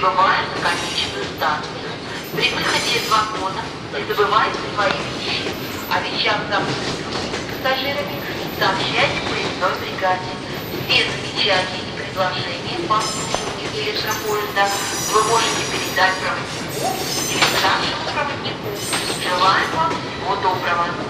Прибываем на конечную станцию. При выходе из вагона не забывайте свои вещи. О вещах, забытых пассажирами, сообщайте поездной бригаде. Все замечания и предложения по обслуживанию электропоезда вы можете передать проводнику или старшему проводнику. Желаем вам всего доброго.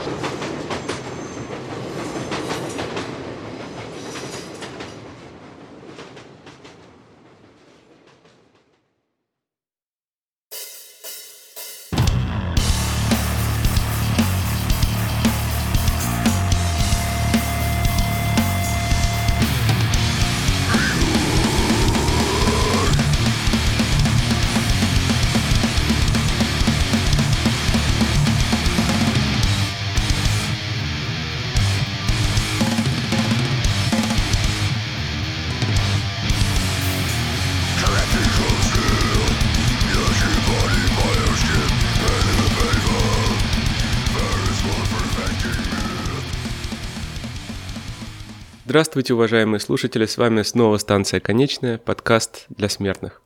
Здравствуйте, уважаемые слушатели, с вами снова станция «Конечная», подкаст для смертных.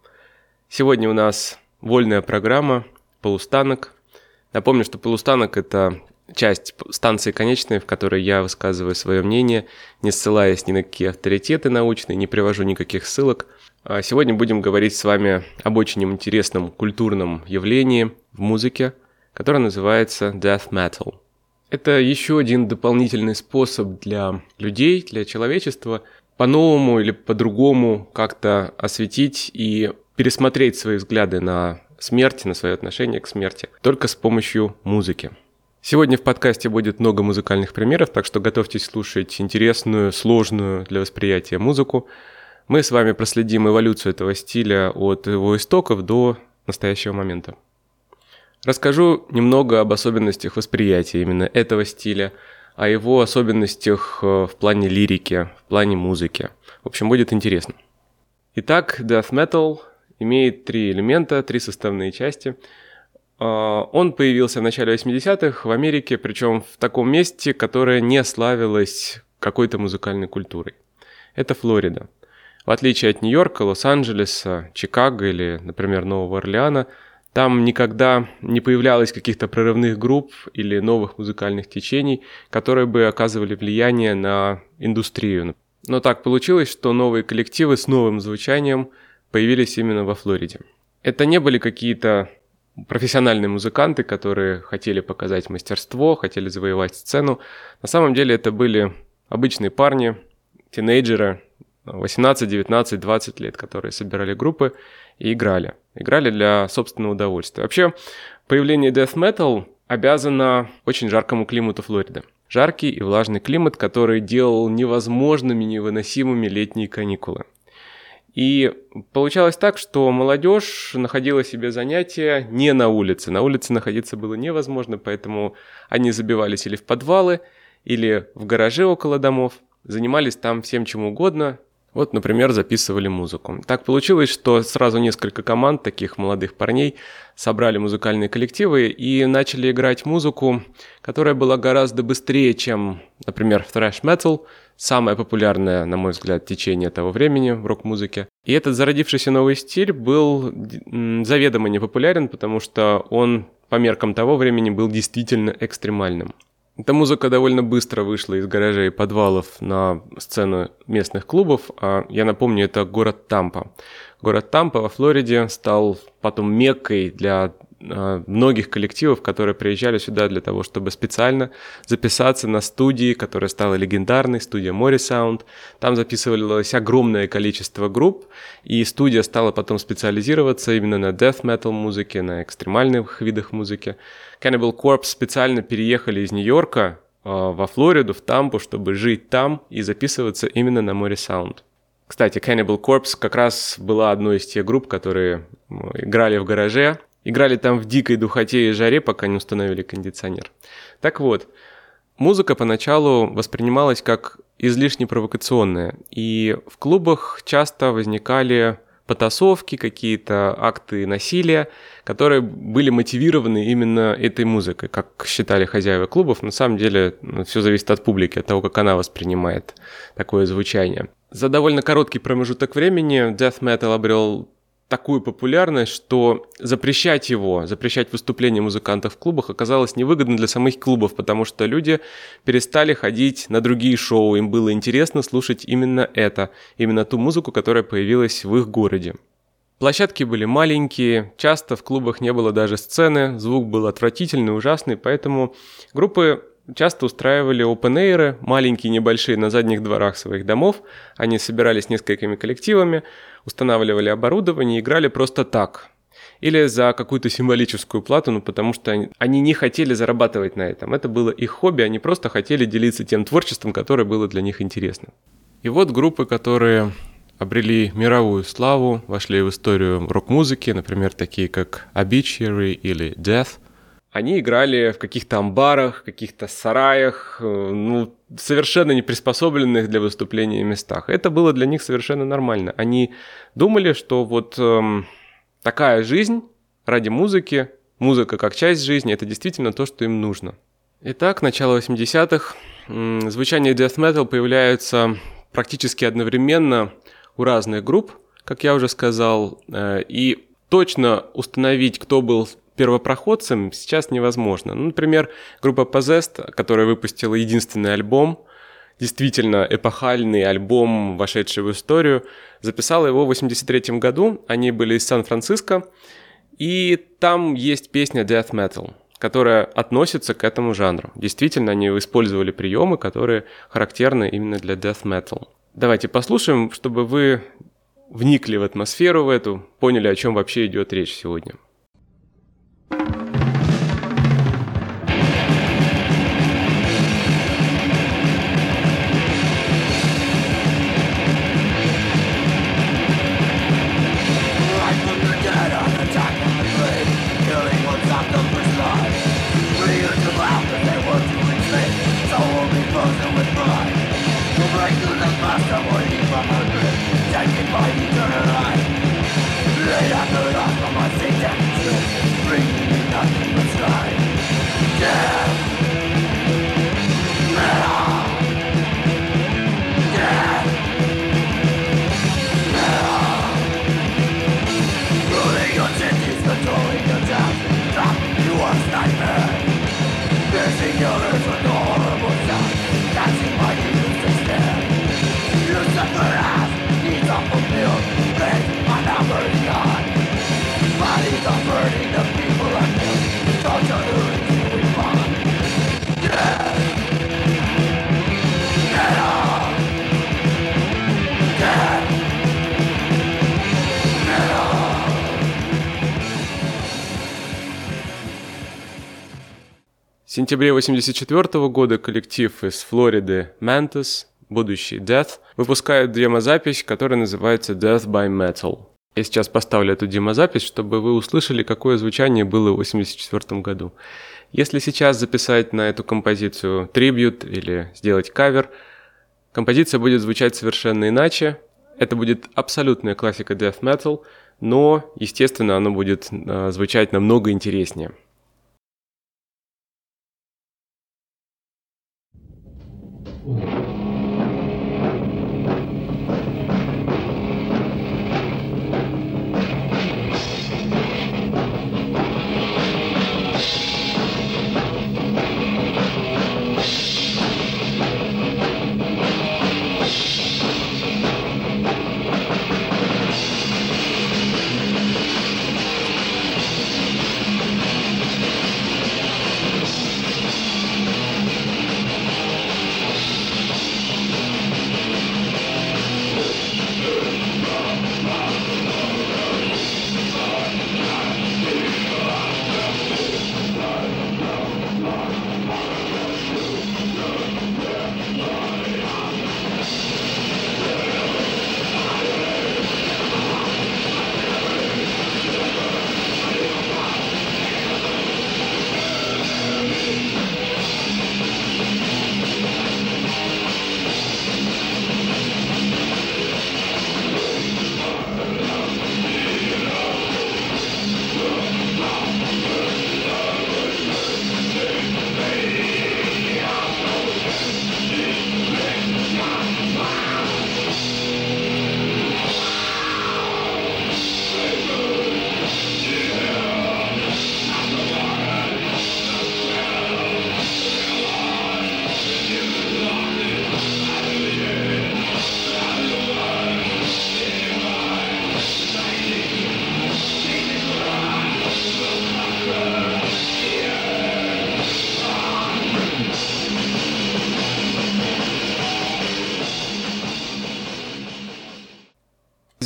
Сегодня у нас вольная программа «Полустанок». Напомню, что «Полустанок» — это часть станции «Конечная», в которой я высказываю свое мнение, не ссылаясь ни на какие авторитеты научные, не привожу никаких ссылок. А сегодня будем говорить с вами об очень интересном культурном явлении в музыке, которое называется death metal – это еще один дополнительный способ для людей, для человечества по-новому или по-другому как-то осветить и пересмотреть свои взгляды на смерть, на свое отношение к смерти, только с помощью музыки. Сегодня в подкасте будет много музыкальных примеров, так что готовьтесь слушать интересную, сложную для восприятия музыку. Мы с вами проследим эволюцию этого стиля от его истоков до настоящего момента. Расскажу немного об особенностях восприятия именно этого стиля, о его особенностях э, в плане лирики, в плане музыки. В общем, будет интересно. Итак, death metal имеет три элемента, три составные части. А, он появился в начале 80-х в Америке, причем в таком месте, которое не славилось какой-то музыкальной культурой. Это Флорида. В отличие от Нью-Йорка, Лос-Анджелеса, Чикаго или, например, Нового Орлеана – там никогда не появлялось каких-то прорывных групп или новых музыкальных течений, которые бы оказывали влияние на индустрию. Но так получилось, что новые коллективы с новым звучанием появились именно во Флориде. Это не были какие-то профессиональные музыканты, которые хотели показать мастерство, хотели завоевать сцену. На самом деле это были обычные парни, тинейджеры, 18, 19, 20 лет, которые собирали группы и играли. Играли для собственного удовольствия. Вообще, появление death metal обязано очень жаркому климату Флориды. Жаркий и влажный климат, который делал невозможными, невыносимыми летние каникулы. И получалось так, что молодежь находила себе занятия не на улице. На улице находиться было невозможно, поэтому они забивались или в подвалы, или в гараже около домов, занимались там всем чем угодно, вот, например, записывали музыку. Так получилось, что сразу несколько команд таких молодых парней собрали музыкальные коллективы и начали играть музыку, которая была гораздо быстрее, чем, например, thrash metal, самое популярное, на мой взгляд, течение того времени в рок-музыке. И этот зародившийся новый стиль был заведомо непопулярен, потому что он по меркам того времени был действительно экстремальным. Эта музыка довольно быстро вышла из гаражей и подвалов на сцену местных клубов. А я напомню, это город Тампа. Город Тампа во Флориде стал потом меккой для многих коллективов, которые приезжали сюда для того, чтобы специально записаться на студии, которая стала легендарной, студия Sound. Там записывалось огромное количество групп, и студия стала потом специализироваться именно на death metal музыке, на экстремальных видах музыки. Cannibal Corpse специально переехали из Нью-Йорка а, во Флориду, в Тампу, чтобы жить там и записываться именно на Sound. Кстати, Cannibal Corpse как раз была одной из тех групп, которые играли в гараже, Играли там в дикой духоте и жаре, пока не установили кондиционер. Так вот, музыка поначалу воспринималась как излишне провокационная, и в клубах часто возникали потасовки, какие-то акты насилия, которые были мотивированы именно этой музыкой, как считали хозяева клубов. На самом деле ну, все зависит от публики, от того, как она воспринимает такое звучание. За довольно короткий промежуток времени death metal обрел такую популярность, что запрещать его, запрещать выступления музыкантов в клубах оказалось невыгодно для самих клубов, потому что люди перестали ходить на другие шоу, им было интересно слушать именно это, именно ту музыку, которая появилась в их городе. Площадки были маленькие, часто в клубах не было даже сцены, звук был отвратительный, ужасный, поэтому группы часто устраивали open маленькие, небольшие, на задних дворах своих домов. Они собирались несколькими коллективами, устанавливали оборудование и играли просто так. Или за какую-то символическую плату, ну потому что они, они не хотели зарабатывать на этом. Это было их хобби, они просто хотели делиться тем творчеством, которое было для них интересно. И вот группы, которые обрели мировую славу, вошли в историю рок-музыки, например, такие как Obituary или Death. Они играли в каких-то амбарах, каких-то сараях, э, ну, совершенно не приспособленных для выступления местах. Это было для них совершенно нормально. Они думали, что вот эм, такая жизнь ради музыки, музыка как часть жизни, это действительно то, что им нужно. Итак, начало 80-х. Звучание death metal появляется практически одновременно у разных групп, как я уже сказал, э, и точно установить, кто был первопроходцем, сейчас невозможно. Ну, например, группа Possessed, которая выпустила единственный альбом, действительно эпохальный альбом, вошедший в историю, записала его в 83 году. Они были из Сан-Франциско, и там есть песня Death Metal, которая относится к этому жанру. Действительно, они использовали приемы, которые характерны именно для Death Metal. Давайте послушаем, чтобы вы вникли в атмосферу в эту, поняли, о чем вообще идет речь сегодня. Сентябре 1984 года коллектив из Флориды Mantis, будущий Death, выпускает демозапись, которая называется Death by Metal. Я сейчас поставлю эту демозапись, чтобы вы услышали, какое звучание было в 1984 году. Если сейчас записать на эту композицию трибют или сделать кавер, композиция будет звучать совершенно иначе. Это будет абсолютная классика death metal, но, естественно, она будет э, звучать намного интереснее.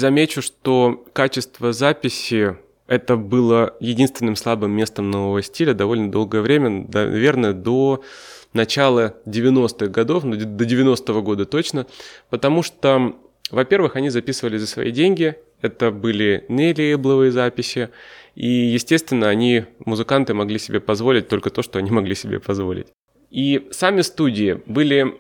Замечу, что качество записи это было единственным слабым местом нового стиля довольно долгое время, наверное, до начала 90-х годов, ну, до 90-го года точно, потому что, во-первых, они записывали за свои деньги, это были не лейбловые записи, и, естественно, они, музыканты, могли себе позволить только то, что они могли себе позволить. И сами студии были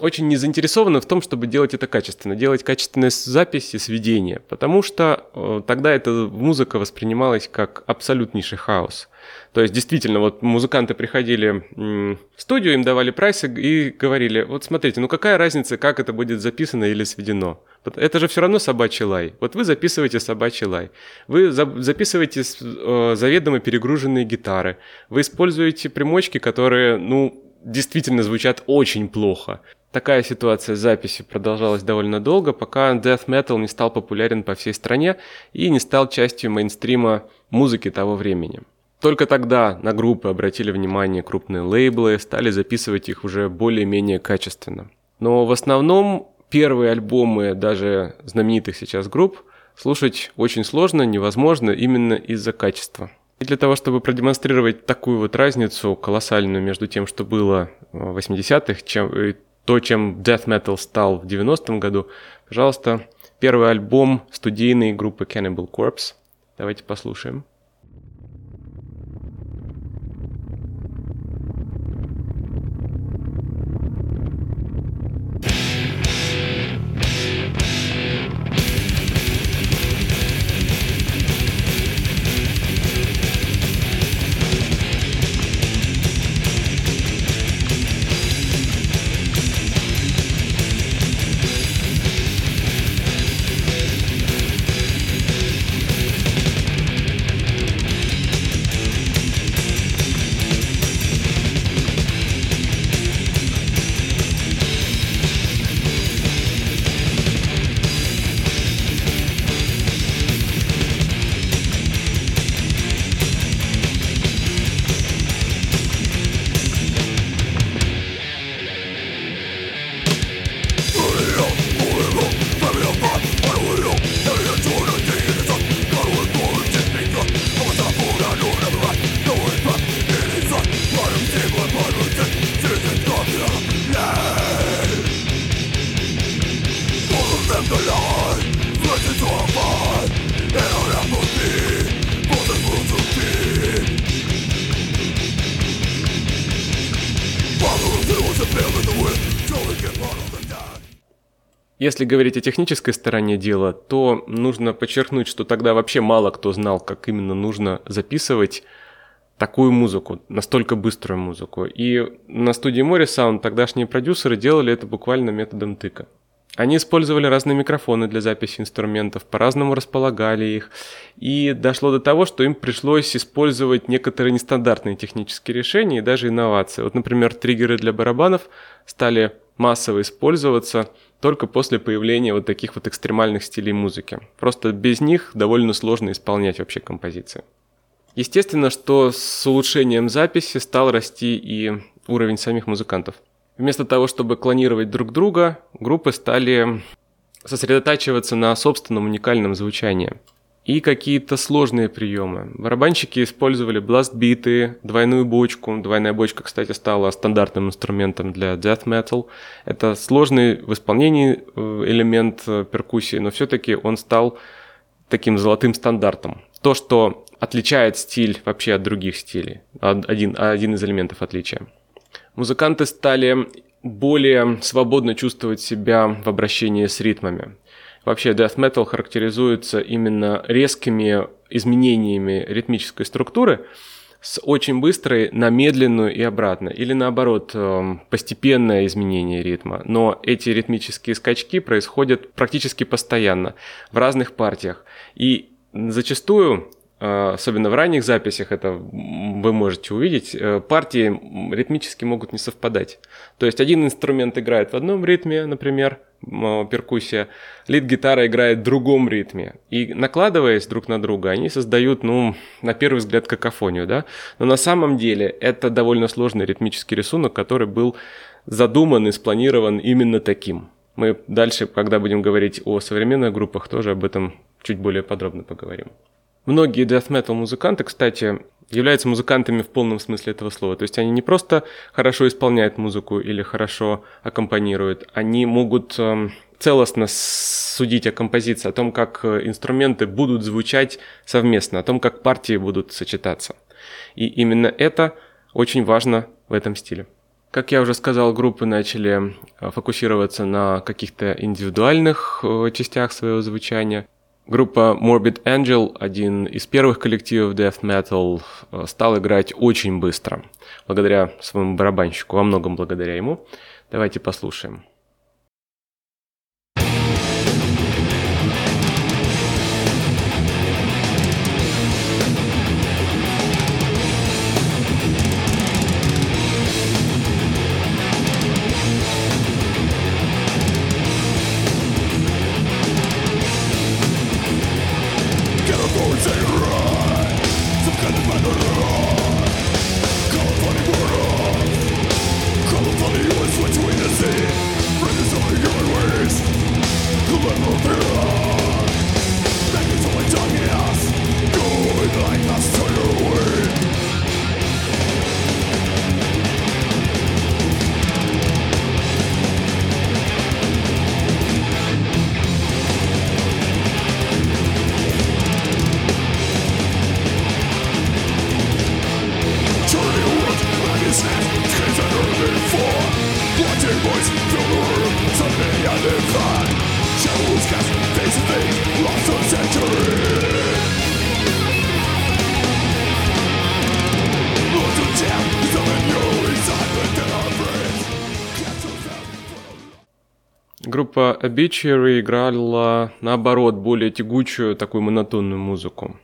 очень не заинтересованы в том, чтобы делать это качественно, делать качественные записи, сведения, потому что э, тогда эта музыка воспринималась как абсолютнейший хаос. То есть, действительно, вот музыканты приходили в студию, им давали прайсы и говорили, вот смотрите, ну какая разница, как это будет записано или сведено? Это же все равно собачий лай. Вот вы записываете собачий лай. Вы записываете э, заведомо перегруженные гитары. Вы используете примочки, которые, ну, действительно звучат очень плохо. Такая ситуация с записью продолжалась довольно долго, пока death metal не стал популярен по всей стране и не стал частью мейнстрима музыки того времени. Только тогда на группы обратили внимание крупные лейблы, стали записывать их уже более-менее качественно. Но в основном первые альбомы даже знаменитых сейчас групп слушать очень сложно, невозможно именно из-за качества. И для того, чтобы продемонстрировать такую вот разницу колоссальную между тем, что было в 80-х, чем, и то, чем death metal стал в 90-м году, пожалуйста, первый альбом студийной группы Cannibal Corpse. Давайте послушаем. Если говорить о технической стороне дела, то нужно подчеркнуть, что тогда вообще мало кто знал, как именно нужно записывать такую музыку, настолько быструю музыку. И на студии Море Sound тогдашние продюсеры делали это буквально методом тыка. Они использовали разные микрофоны для записи инструментов, по-разному располагали их, и дошло до того, что им пришлось использовать некоторые нестандартные технические решения и даже инновации. Вот, например, триггеры для барабанов стали массово использоваться – только после появления вот таких вот экстремальных стилей музыки. Просто без них довольно сложно исполнять вообще композиции. Естественно, что с улучшением записи стал расти и уровень самих музыкантов. Вместо того, чтобы клонировать друг друга, группы стали сосредотачиваться на собственном уникальном звучании – и какие-то сложные приемы. Барабанщики использовали бластбиты, двойную бочку. Двойная бочка, кстати, стала стандартным инструментом для death metal. Это сложный в исполнении э, элемент э, перкуссии, но все-таки он стал таким золотым стандартом. То, что отличает стиль вообще от других стилей. Один, один из элементов отличия. Музыканты стали более свободно чувствовать себя в обращении с ритмами. Вообще death metal характеризуется именно резкими изменениями ритмической структуры с очень быстрой на медленную и обратно, или наоборот, эм, постепенное изменение ритма. Но эти ритмические скачки происходят практически постоянно в разных партиях. И зачастую особенно в ранних записях это вы можете увидеть, э, партии ритмически могут не совпадать. То есть один инструмент играет в одном ритме, например, перкуссия, лид-гитара играет в другом ритме. И накладываясь друг на друга, они создают, ну, на первый взгляд, какофонию, да? Но на самом деле это довольно сложный ритмический рисунок, который был задуман и спланирован именно таким. Мы дальше, когда будем говорить о современных группах, тоже об этом чуть более подробно поговорим. Многие death metal музыканты, кстати, являются музыкантами в полном смысле этого слова. То есть они не просто хорошо исполняют музыку или хорошо аккомпанируют, они могут эм, целостно судить о композиции, о том, как э, инструменты будут звучать совместно, о том, как партии будут сочетаться. И именно это очень важно в этом стиле. Как я уже сказал, группы начали э, фокусироваться на каких-то индивидуальных э, частях своего звучания. Группа Morbid Angel, один из первых коллективов death metal, э, стал играть очень быстро, благодаря своему барабанщику, во многом благодаря ему. Давайте послушаем. Obituary играла, наоборот, более тягучую, такую монотонную музыку.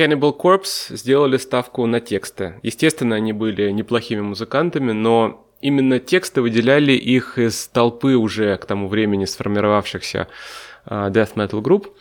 Cannibal Corpse сделали ставку на тексты. Естественно, они были неплохими музыкантами, но именно тексты выделяли их из толпы уже к тому времени сформировавшихся uh, death metal групп.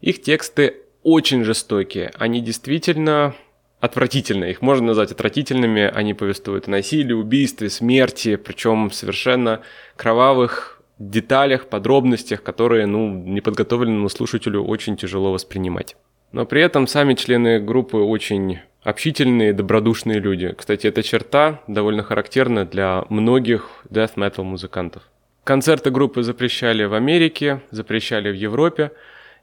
Их тексты очень жестокие. Они действительно отвратительные. Их можно назвать отвратительными. Они повествуют о насилии, убийстве, смерти, причем совершенно кровавых деталях, подробностях, которые, ну, неподготовленному слушателю очень тяжело воспринимать. Но при этом сами члены группы очень общительные, добродушные люди. Кстати, эта черта довольно характерна для многих death metal музыкантов. Концерты группы запрещали в Америке, запрещали в Европе,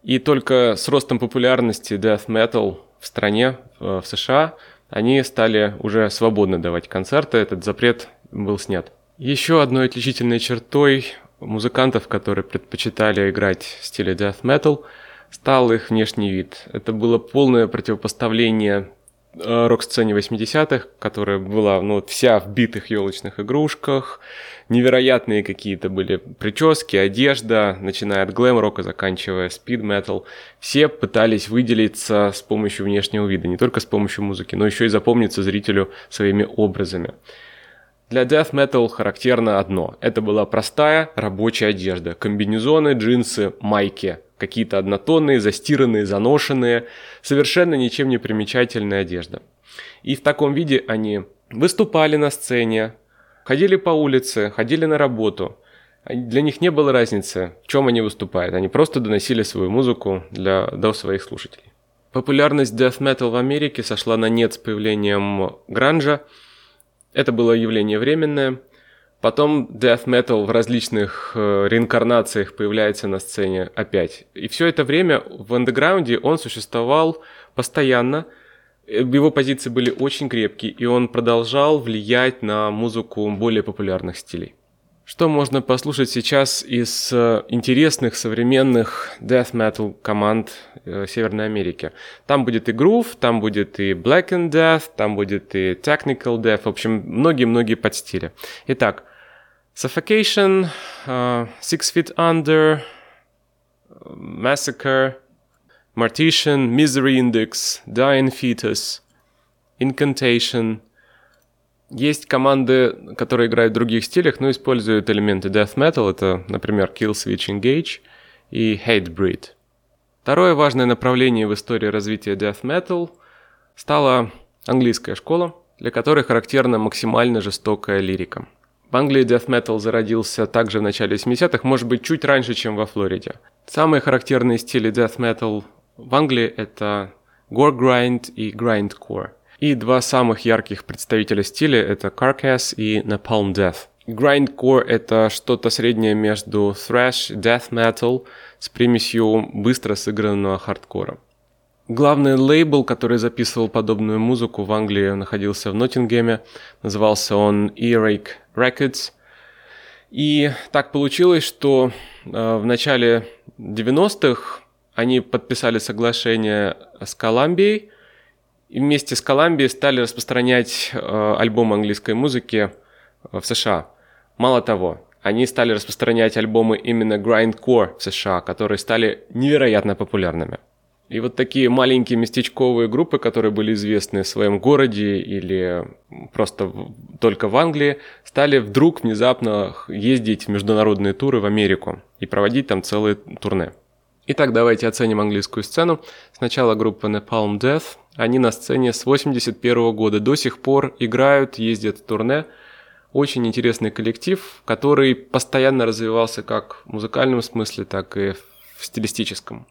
и только с ростом популярности death metal в стране, в США, они стали уже свободно давать концерты, этот запрет был снят. Еще одной отличительной чертой музыкантов, которые предпочитали играть в стиле death metal – стал их внешний вид. Это было полное противопоставление э, рок-сцене 80-х, которая была ну, вся в битых елочных игрушках, невероятные какие-то были прически, одежда, начиная от глэм-рока, заканчивая спид-метал. Все пытались выделиться с помощью внешнего вида, не только с помощью музыки, но еще и запомниться зрителю своими образами. Для death metal характерно одно. Это была простая рабочая одежда. Комбинезоны, джинсы, майки. Какие-то однотонные, застиранные, заношенные. Совершенно ничем не примечательная одежда. И в таком виде они выступали на сцене, ходили по улице, ходили на работу. Для них не было разницы, в чем они выступают. Они просто доносили свою музыку для, до своих слушателей. Популярность death metal в Америке сошла на нет с появлением гранжа. Это было явление временное. Потом death metal в различных э, реинкарнациях появляется на сцене опять. И все это время в андеграунде он существовал постоянно – его позиции были очень крепкие, и он продолжал влиять на музыку более популярных стилей. Что можно послушать сейчас из э, интересных современных death metal команд э, Северной Америки? Там будет и грув, там будет и black and death, там будет и technical death, в общем, многие-многие подстили. Итак, Suffocation, uh, Six Feet Under, Massacre, Martition, Misery Index, Dying Fetus, Incantation. Есть команды, которые играют в других стилях, но используют элементы Death Metal. Это, например, Kill Switch Engage и Hatebreed. Второе важное направление в истории развития Death Metal стала английская школа, для которой характерна максимально жестокая лирика. В Англии Death Metal зародился также в начале 70-х, может быть, чуть раньше, чем во Флориде. Самые характерные стили Death Metal в Англии это gore grind и grindcore. И два самых ярких представителя стиля это Carcass и Napalm Death. Grindcore — это что-то среднее между thrash, death metal с примесью быстро сыгранного хардкора. Главный лейбл, который записывал подобную музыку в Англии, находился в Ноттингеме. Назывался он Earache Records. И так получилось, что э, в начале 90-х они подписали соглашение с Коламбией, и вместе с Коламбией стали распространять э, альбомы английской музыки в США. Мало того, они стали распространять альбомы именно grindcore в США, которые стали невероятно популярными. И вот такие маленькие местечковые группы, которые были известны в своем городе или просто только в Англии, стали вдруг внезапно ездить в международные туры в Америку и проводить там целые турне. Итак, давайте оценим английскую сцену. Сначала группа Napalm Death. Они на сцене с 81 года до сих пор играют, ездят в турне. Очень интересный коллектив, который постоянно развивался как в музыкальном смысле, так и в стилистическом.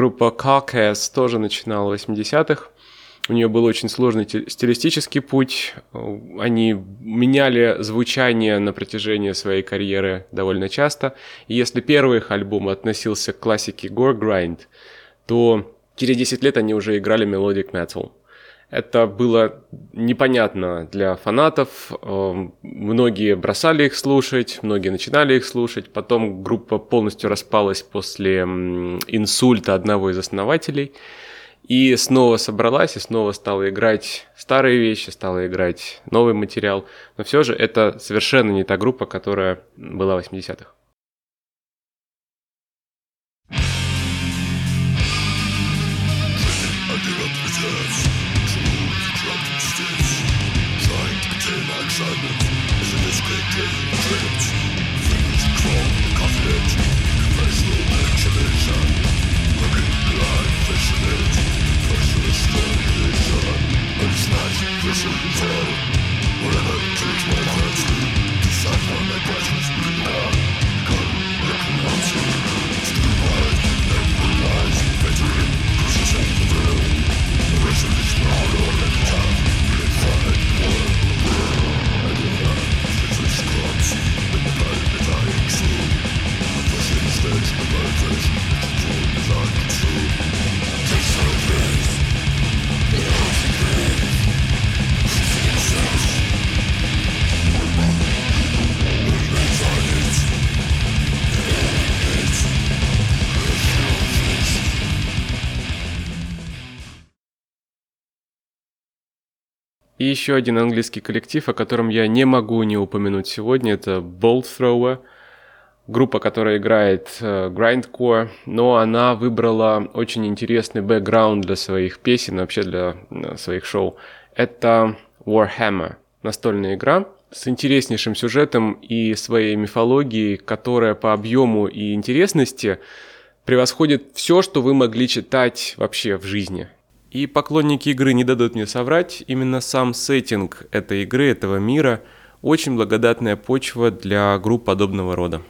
Группа Carcass тоже начинала в 80-х. У нее был очень сложный стилистический путь. Они меняли звучание на протяжении своей карьеры довольно часто. И если первый их альбом относился к классике Gore Grind, то через 10 лет они уже играли Melodic Metal. Это было непонятно для фанатов. Эм, многие бросали их слушать, многие начинали их слушать. Потом группа полностью распалась после инсульта одного из основателей. И снова собралась, и снова стала играть старые вещи, стала играть новый материал. Но все же это совершенно не та группа, которая была в 80-х. И еще один английский коллектив, о котором я не могу не упомянуть сегодня, это Bolt Thrower, группа, которая играет э, grindcore, но она выбрала очень интересный бэкграунд для своих песен, вообще для э, своих шоу. Это Warhammer, настольная игра с интереснейшим сюжетом и своей мифологией, которая по объему и интересности превосходит все, что вы могли читать вообще в жизни. И поклонники игры не дадут мне соврать, именно сам сеттинг этой игры, этого мира, очень благодатная почва для групп подобного рода.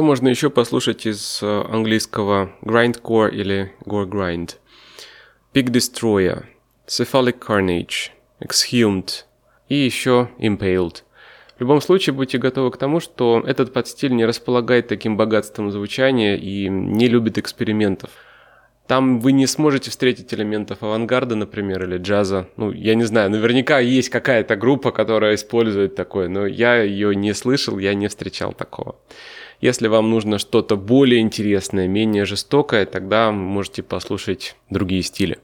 Что можно еще послушать из э, английского grindcore или gore grind? Pig Destroyer, Cephalic Carnage, Exhumed и еще Impaled. В любом случае будьте готовы к тому, что этот подстиль не располагает таким богатством звучания и не любит экспериментов. Там вы не сможете встретить элементов авангарда, например, или джаза. Ну, я не знаю, наверняка есть какая-то группа, которая использует такое, но я ее не слышал, я не встречал такого. Если вам нужно что-то более интересное, менее жестокое, тогда можете послушать другие стили.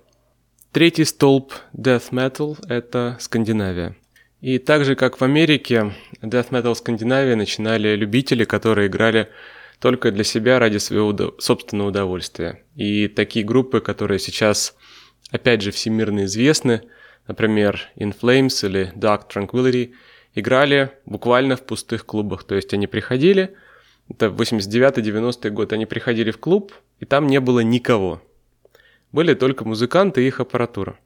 Третий столб Death Metal – это Скандинавия. И так же, как в Америке, Death Metal Скандинавия начинали любители, которые играли только для себя ради своего собственного удовольствия. И такие группы, которые сейчас, опять же, всемирно известны, например, In Flames или Dark Tranquility, играли буквально в пустых клубах. То есть они приходили – это 89-90 год. Они приходили в клуб, и там не было никого. Были только музыканты и их аппаратура.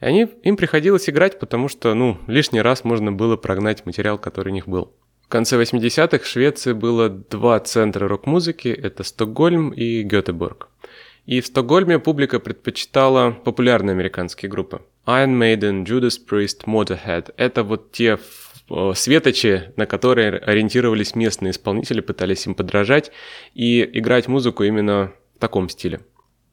И они, им приходилось играть, потому что, ну, лишний раз можно было прогнать материал, который у них был. В конце 80-х в Швеции было два центра рок-музыки, это Стокгольм и Гетеборг. И в Стокгольме публика предпочитала популярные американские группы. Iron Maiden, Judas Priest, Motorhead – это вот те светочи, на которые ориентировались местные исполнители, пытались им подражать и играть музыку именно в таком стиле.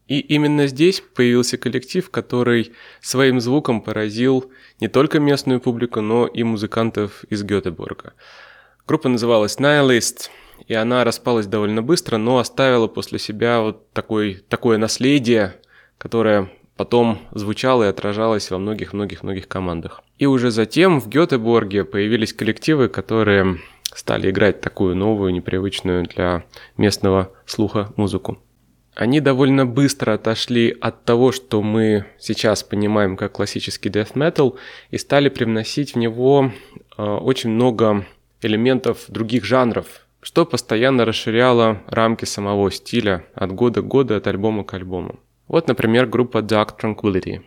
И именно здесь появился коллектив, который своим звуком поразил не только местную публику, но и музыкантов из Гетеборга. Группа называлась Nihilist, и она распалась довольно быстро, но оставила после себя вот такой, такое наследие, которое потом звучало и отражалось во многих-многих-многих командах. И уже затем в Гетеборге появились коллективы, которые стали играть такую новую, непривычную для местного слуха музыку. Они довольно быстро отошли от того, что мы сейчас понимаем как классический death metal, и стали привносить в него э, очень много элементов других жанров, что постоянно расширяло рамки самого стиля от года к году, от альбома к альбому. Вот, например, группа Dark Tranquility.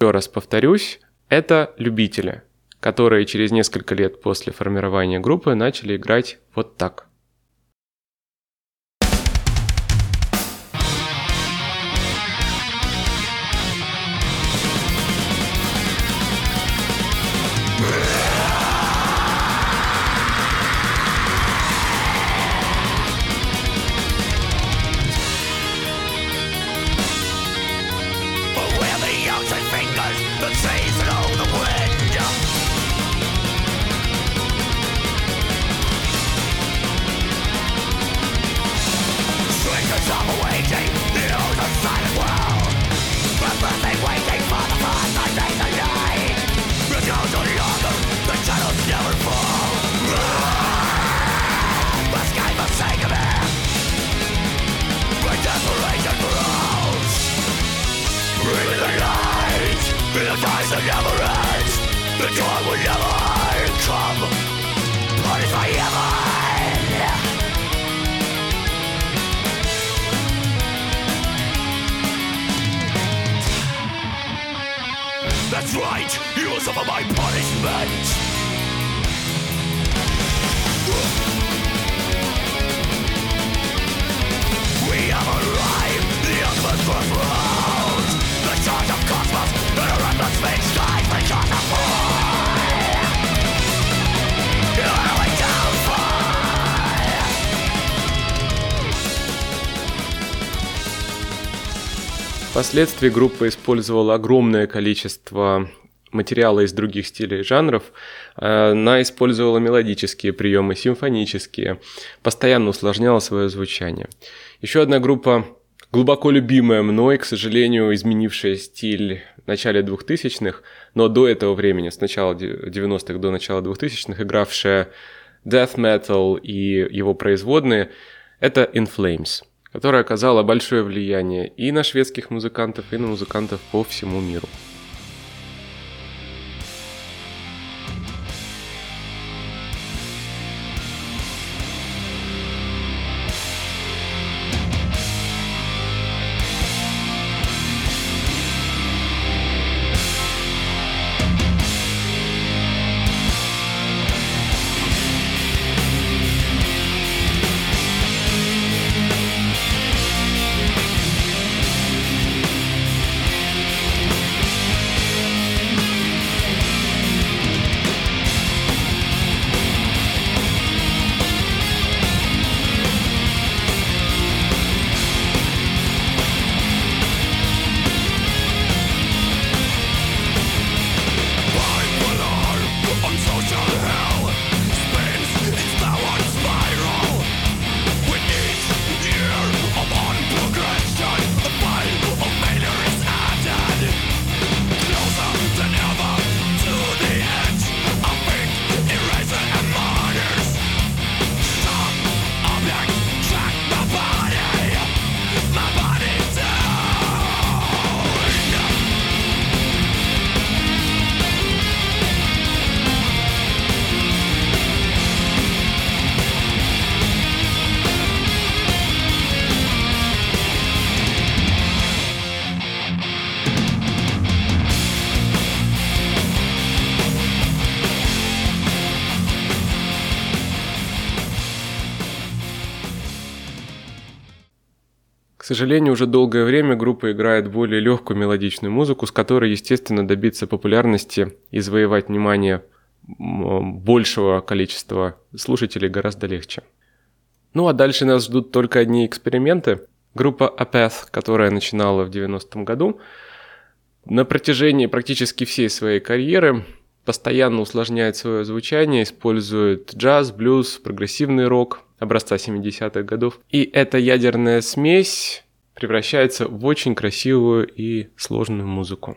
Еще раз повторюсь, это любители, которые через несколько лет после формирования группы начали играть вот так. Впоследствии группа использовала огромное количество материала из других стилей и жанров. Она использовала мелодические приемы, симфонические, постоянно усложняла свое звучание. Еще одна группа, глубоко любимая мной, к сожалению, изменившая стиль в начале 2000-х, но до этого времени, с начала 90-х до начала 2000-х, игравшая death metal и его производные, это In Flames – которая оказала большое влияние и на шведских музыкантов, и на музыкантов по всему миру. Сожалению, уже долгое время группа играет более легкую мелодичную музыку, с которой, естественно, добиться популярности и завоевать внимание большего количества слушателей гораздо легче. Ну а дальше нас ждут только одни эксперименты. Группа Apeth, которая начинала в 90-м году, на протяжении практически всей своей карьеры постоянно усложняет свое звучание, использует джаз, блюз, прогрессивный рок образца 70-х годов. И эта ядерная смесь превращается в очень красивую и сложную музыку.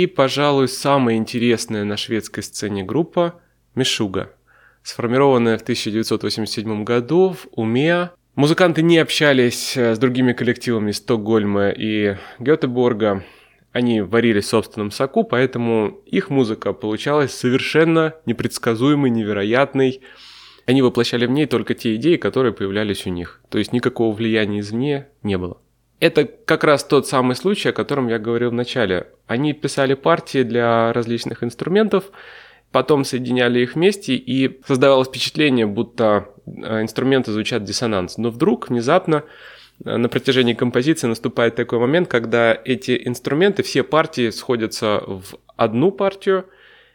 И, пожалуй, самая интересная на шведской сцене группа Мишуга, сформированная в 1987 году в Уме. Музыканты не общались э, с другими коллективами Стокгольма и Гетеборга. Они варили в собственном соку, поэтому их музыка получалась совершенно непредсказуемой, невероятной. Они воплощали в ней только те идеи, которые появлялись у них. То есть никакого влияния извне не было. Это как раз тот самый случай, о котором я говорил в начале. Они писали партии для различных инструментов, потом соединяли их вместе, и создавалось впечатление, будто э, инструменты звучат диссонанс. Но вдруг, внезапно, э, на протяжении композиции наступает такой момент, когда эти инструменты, все партии сходятся в одну партию,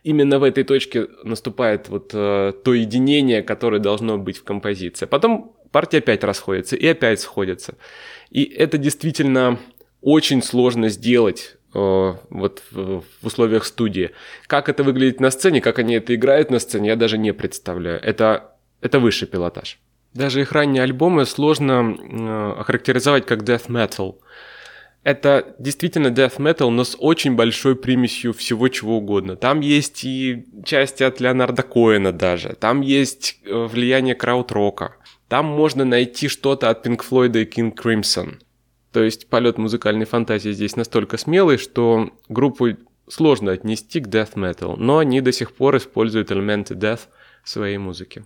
именно в этой точке наступает вот э, то единение, которое должно быть в композиции. Потом партии опять расходятся и опять сходятся. И это действительно очень сложно сделать э, вот в, условиях студии. Как это выглядит на сцене, как они это играют на сцене, я даже не представляю. Это, это высший пилотаж. Даже их ранние альбомы сложно э, охарактеризовать как death metal. Это действительно death metal, но с очень большой примесью всего чего угодно. Там есть и части от Леонарда Коэна даже. Там есть э, влияние крауд-рока. Там можно найти что-то от Pink Floyd и King Crimson. То есть полет музыкальной фантазии здесь настолько смелый, что группу сложно отнести к death metal, но они до сих пор используют элементы death в своей музыке.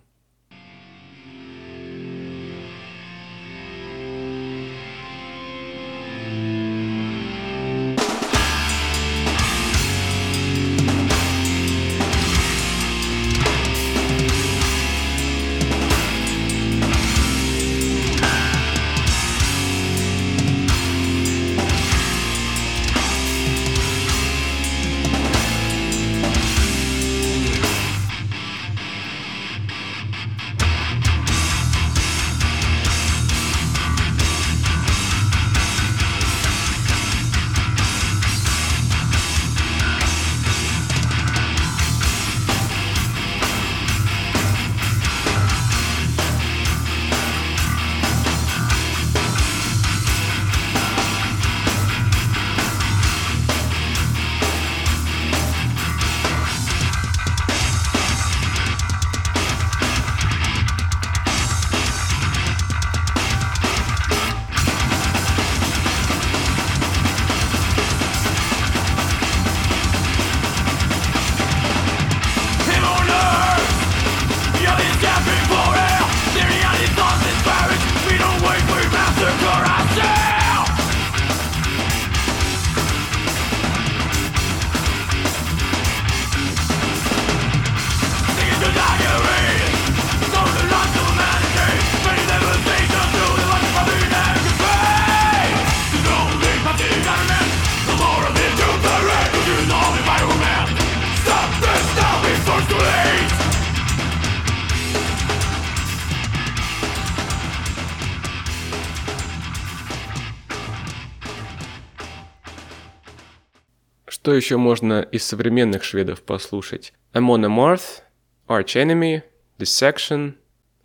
Еще можно из современных шведов послушать? Amon Amarth, Arch Enemy, Dissection,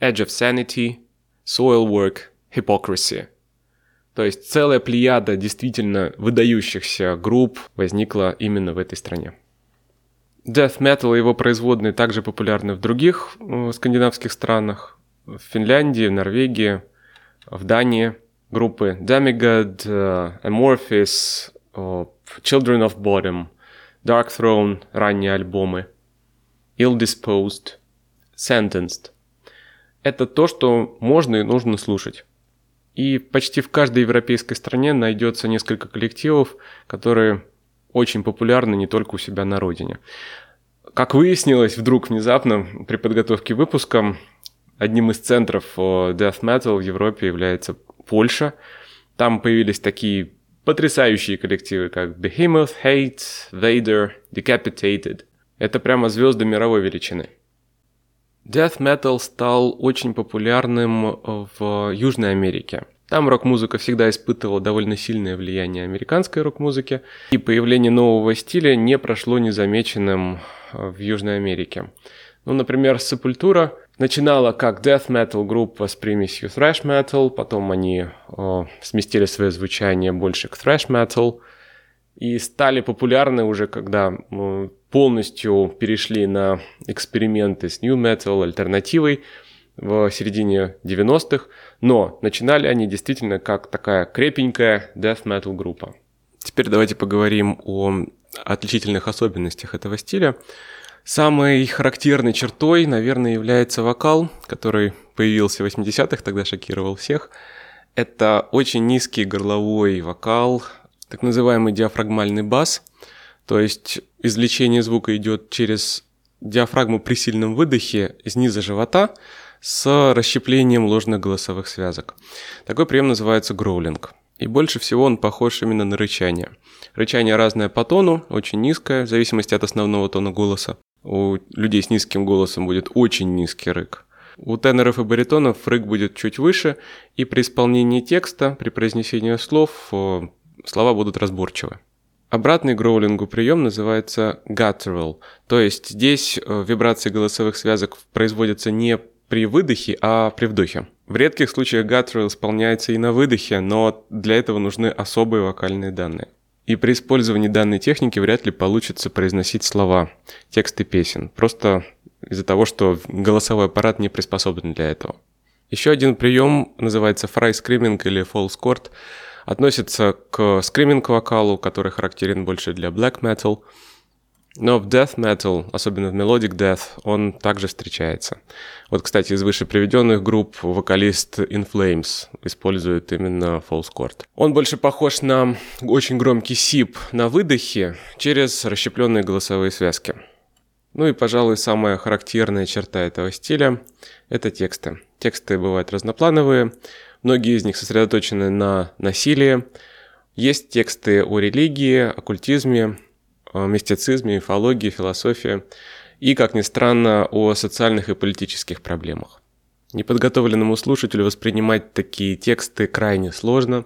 Edge of Sanity, Soil Work, Hypocrisy. То есть целая плеяда действительно выдающихся групп возникла именно в этой стране. Death Metal и его производные также популярны в других э, скандинавских странах. В Финляндии, в Норвегии, в Дании. Группы Demigod, uh, Amorphis, uh, Children of Bottom, Dark Throne, ранние альбомы, Ill Disposed, Sentenced. Это то, что можно и нужно слушать. И почти в каждой европейской стране найдется несколько коллективов, которые очень популярны не только у себя на родине. Как выяснилось вдруг внезапно при подготовке выпуска, одним из центров э, death metal в Европе является Польша. Там появились такие потрясающие коллективы, как Behemoth, Hate, Vader, Decapitated. Это прямо звезды мировой величины. Death Metal стал очень популярным в Южной Америке. Там рок-музыка всегда испытывала довольно сильное влияние американской рок-музыки, и появление нового стиля не прошло незамеченным в Южной Америке. Ну, например, Сепультура начинала как death metal группа с примесью thrash metal, потом они э, сместили свое звучание больше к thrash metal и стали популярны уже, когда э, полностью перешли на эксперименты с new metal, альтернативой в середине 90-х, но начинали они действительно как такая крепенькая death metal группа. Теперь давайте поговорим о отличительных особенностях этого стиля. Самой характерной чертой, наверное, является вокал, который появился в 80-х, тогда шокировал всех. Это очень низкий горловой вокал, так называемый диафрагмальный бас, то есть извлечение звука идет через диафрагму при сильном выдохе из низа живота с расщеплением ложных голосовых связок. Такой прием называется гроулинг. И больше всего он похож именно на рычание. Рычание разное по тону, очень низкое, в зависимости от основного тона голоса. У людей с низким голосом будет очень низкий рык. У теноров и баритонов рык будет чуть выше, и при исполнении текста, при произнесении слов, слова будут разборчивы. Обратный гроулингу прием называется guttural, то есть здесь э, вибрации голосовых связок производятся не при выдохе, а при вдохе. В редких случаях guttural исполняется и на выдохе, но для этого нужны особые вокальные данные. И при использовании данной техники вряд ли получится произносить слова, тексты песен, просто из-за того, что голосовой аппарат не приспособлен для этого. Еще один прием называется фрай скриминг или false chord, относится к скриминг вокалу, который характерен больше для black metal – но в death metal, особенно в melodic death, он также встречается. Вот, кстати, из выше приведенных групп вокалист In Flames использует именно false chord. Он больше похож на очень громкий сип на выдохе через расщепленные голосовые связки. Ну и, пожалуй, самая характерная черта этого стиля – это тексты. Тексты бывают разноплановые, многие из них сосредоточены на насилии. Есть тексты о религии, оккультизме, мистицизме, мифологии, философии и, как ни странно, о социальных и политических проблемах. Неподготовленному слушателю воспринимать такие тексты крайне сложно.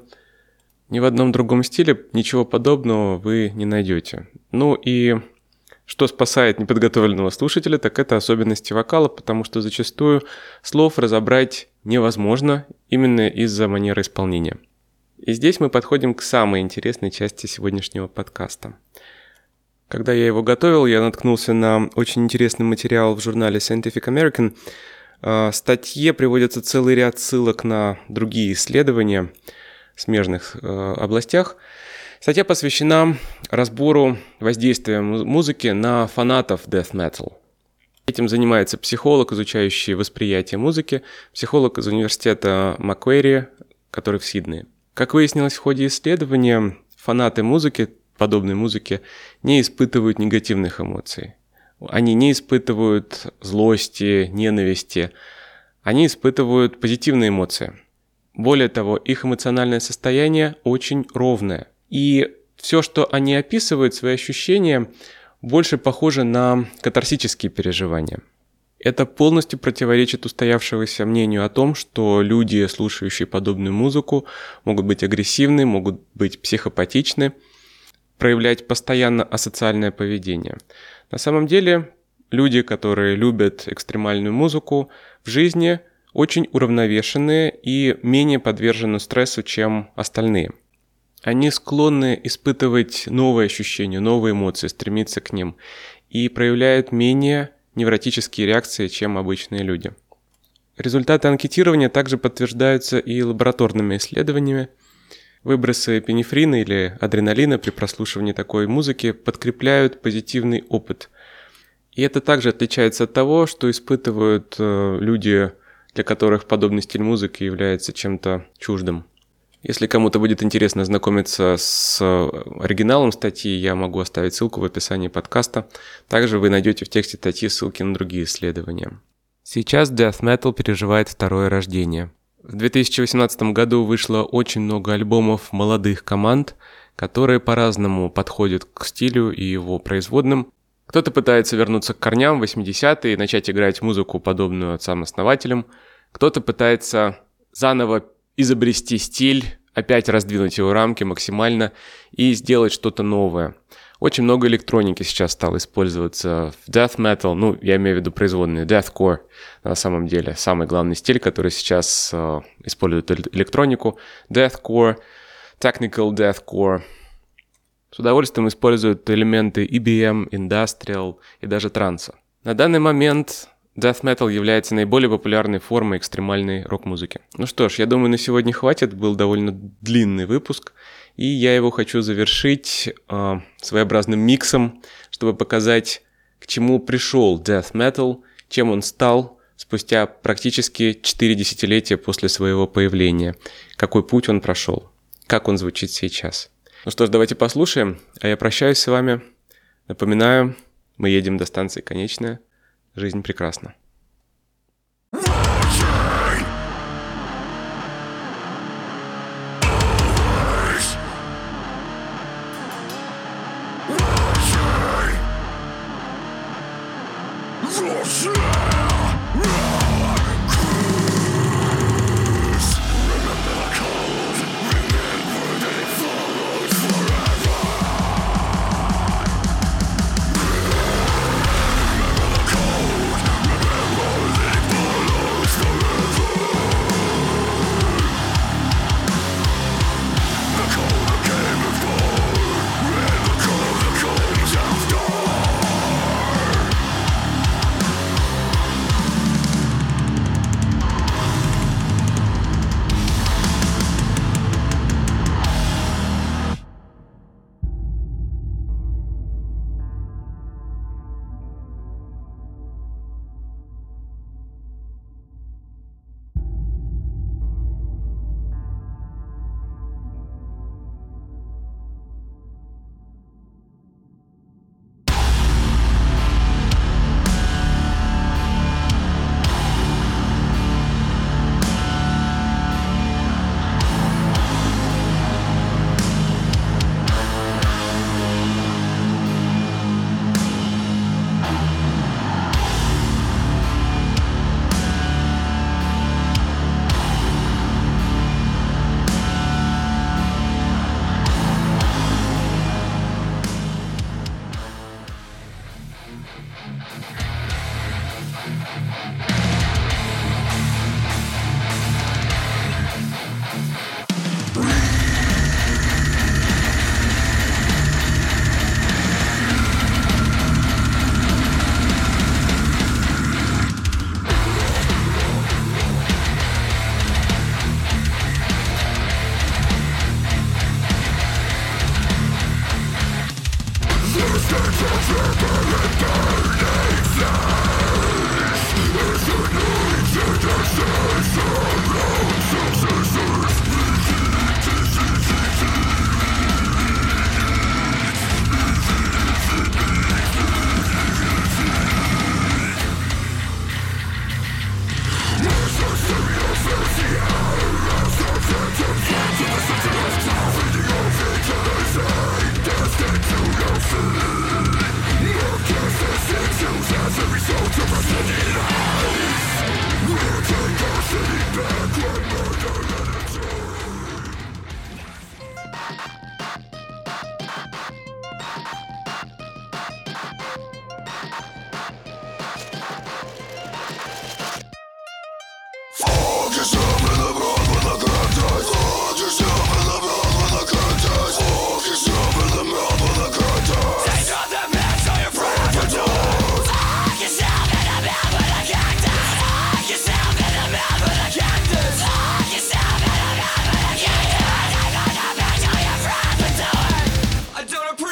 Ни в одном другом стиле ничего подобного вы не найдете. Ну и что спасает неподготовленного слушателя, так это особенности вокала, потому что зачастую слов разобрать невозможно именно из-за манеры исполнения. И здесь мы подходим к самой интересной части сегодняшнего подкаста – когда я его готовил, я наткнулся на очень интересный материал в журнале Scientific American. А, в статье приводится целый ряд ссылок на другие исследования в смежных а, областях. Статья посвящена разбору воздействия музыки на фанатов death metal. Этим занимается психолог, изучающий восприятие музыки, психолог из университета Маккуэри, который в Сиднее. Как выяснилось в ходе исследования, фанаты музыки подобной музыке не испытывают негативных эмоций. Они не испытывают злости, ненависти. Они испытывают позитивные эмоции. Более того, их эмоциональное состояние очень ровное. И все, что они описывают, свои ощущения, больше похоже на катарсические переживания. Это полностью противоречит устоявшемуся мнению о том, что люди, слушающие подобную музыку, могут быть агрессивны, могут быть психопатичны – проявлять постоянно асоциальное поведение. На самом деле, люди, которые любят экстремальную музыку, в жизни очень уравновешенные и менее подвержены стрессу, чем остальные. Они склонны испытывать новые ощущения, новые эмоции, стремиться к ним и проявляют менее невротические реакции, чем обычные люди. Результаты анкетирования также подтверждаются и лабораторными исследованиями. Выбросы пенифрина или адреналина при прослушивании такой музыки подкрепляют позитивный опыт. И это также отличается от того, что испытывают э, люди, для которых подобный стиль музыки является чем-то чуждым. Если кому-то будет интересно знакомиться с оригиналом статьи, я могу оставить ссылку в описании подкаста. Также вы найдете в тексте статьи ссылки на другие исследования. Сейчас Death Metal переживает второе рождение. В 2018 году вышло очень много альбомов молодых команд, которые по-разному подходят к стилю и его производным. Кто-то пытается вернуться к корням 80-е и начать играть музыку, подобную отцам-основателям. Кто-то пытается заново изобрести стиль, опять раздвинуть его рамки максимально и сделать что-то новое. Очень много электроники сейчас стало использоваться в death metal, ну, я имею в виду производные, deathcore, на самом деле, самый главный стиль, который сейчас э, использует электронику, deathcore, technical deathcore. С удовольствием используют элементы EBM, industrial и даже транса. На данный момент Death Metal является наиболее популярной формой экстремальной рок-музыки. Ну что ж, я думаю, на сегодня хватит. Был довольно длинный выпуск. И я его хочу завершить э, своеобразным миксом, чтобы показать, к чему пришел Death Metal, чем он стал спустя практически 4 десятилетия после своего появления, какой путь он прошел, как он звучит сейчас. Ну что ж, давайте послушаем, а я прощаюсь с вами. Напоминаю, мы едем до станции «Конечная». Жизнь прекрасна.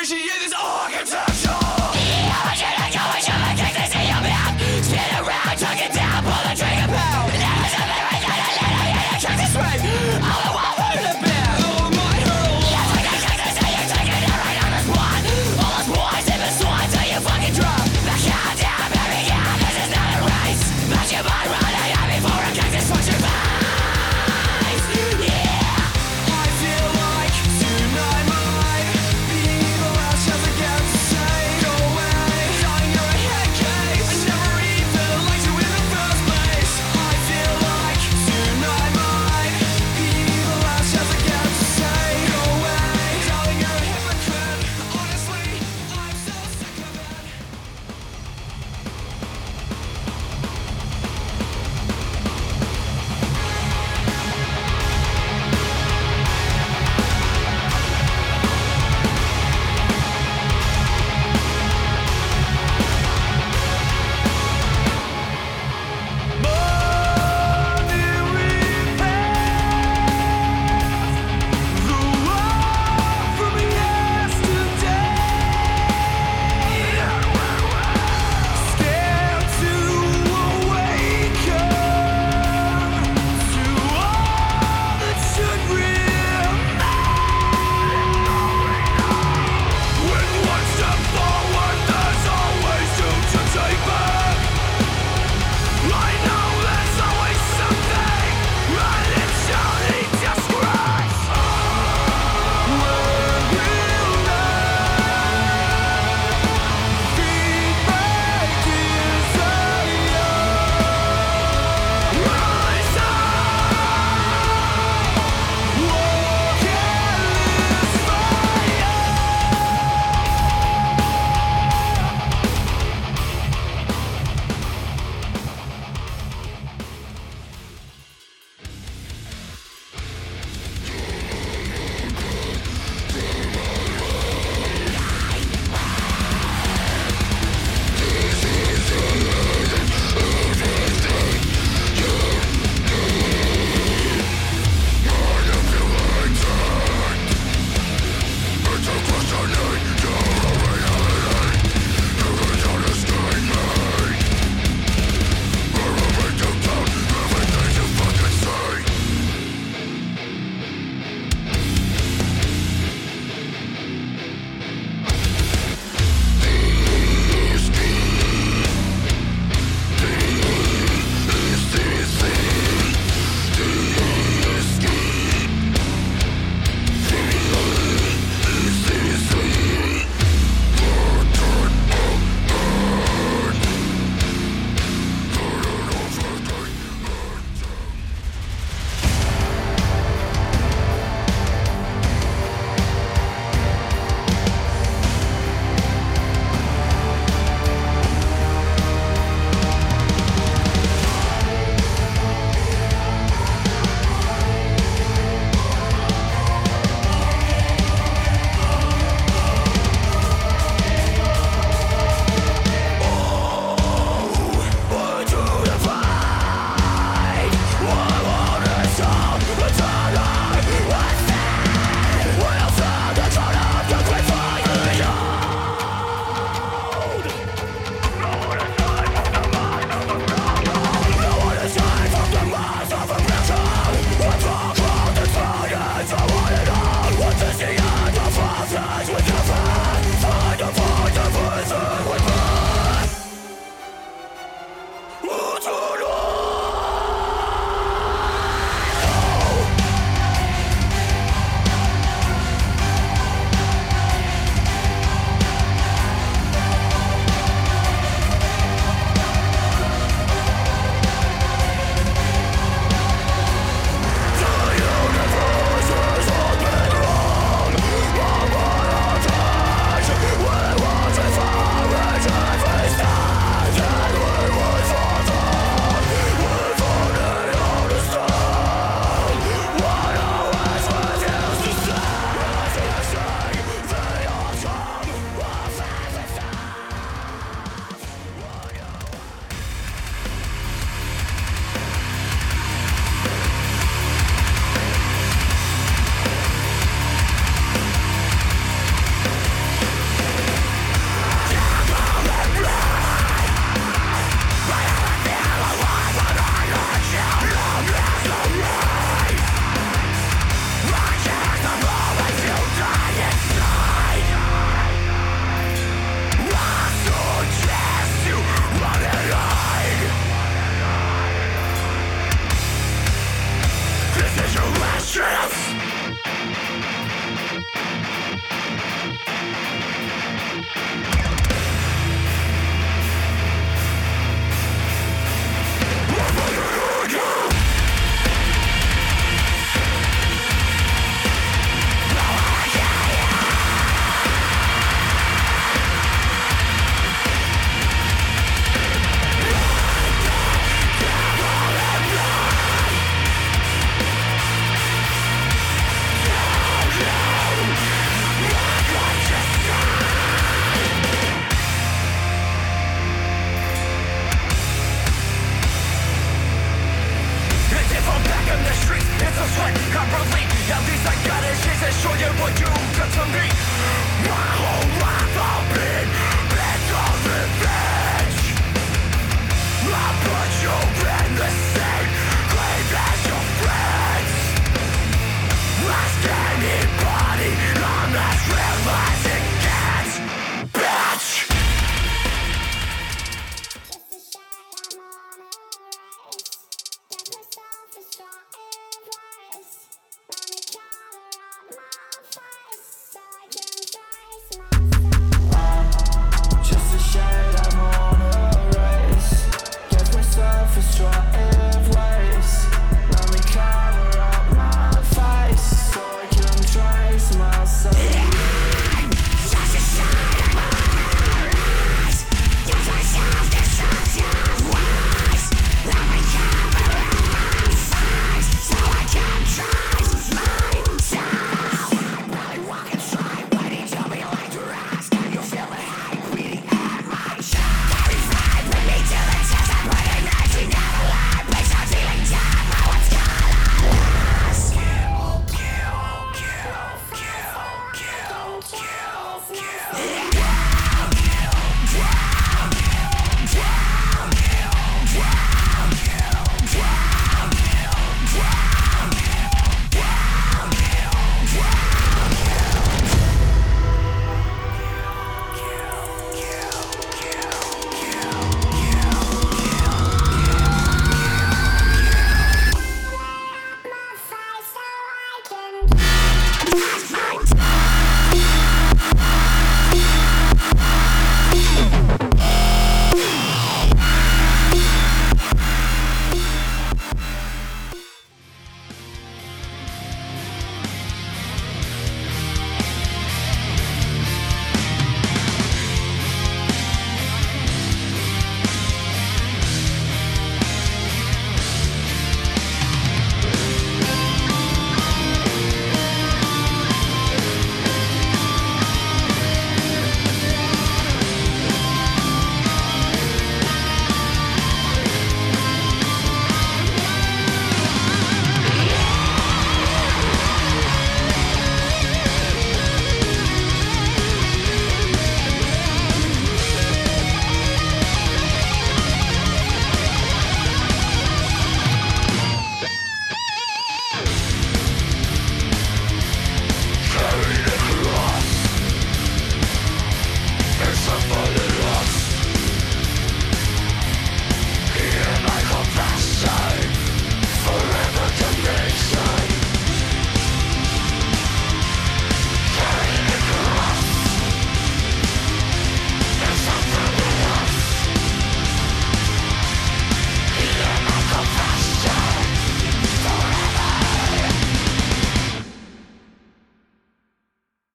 she is.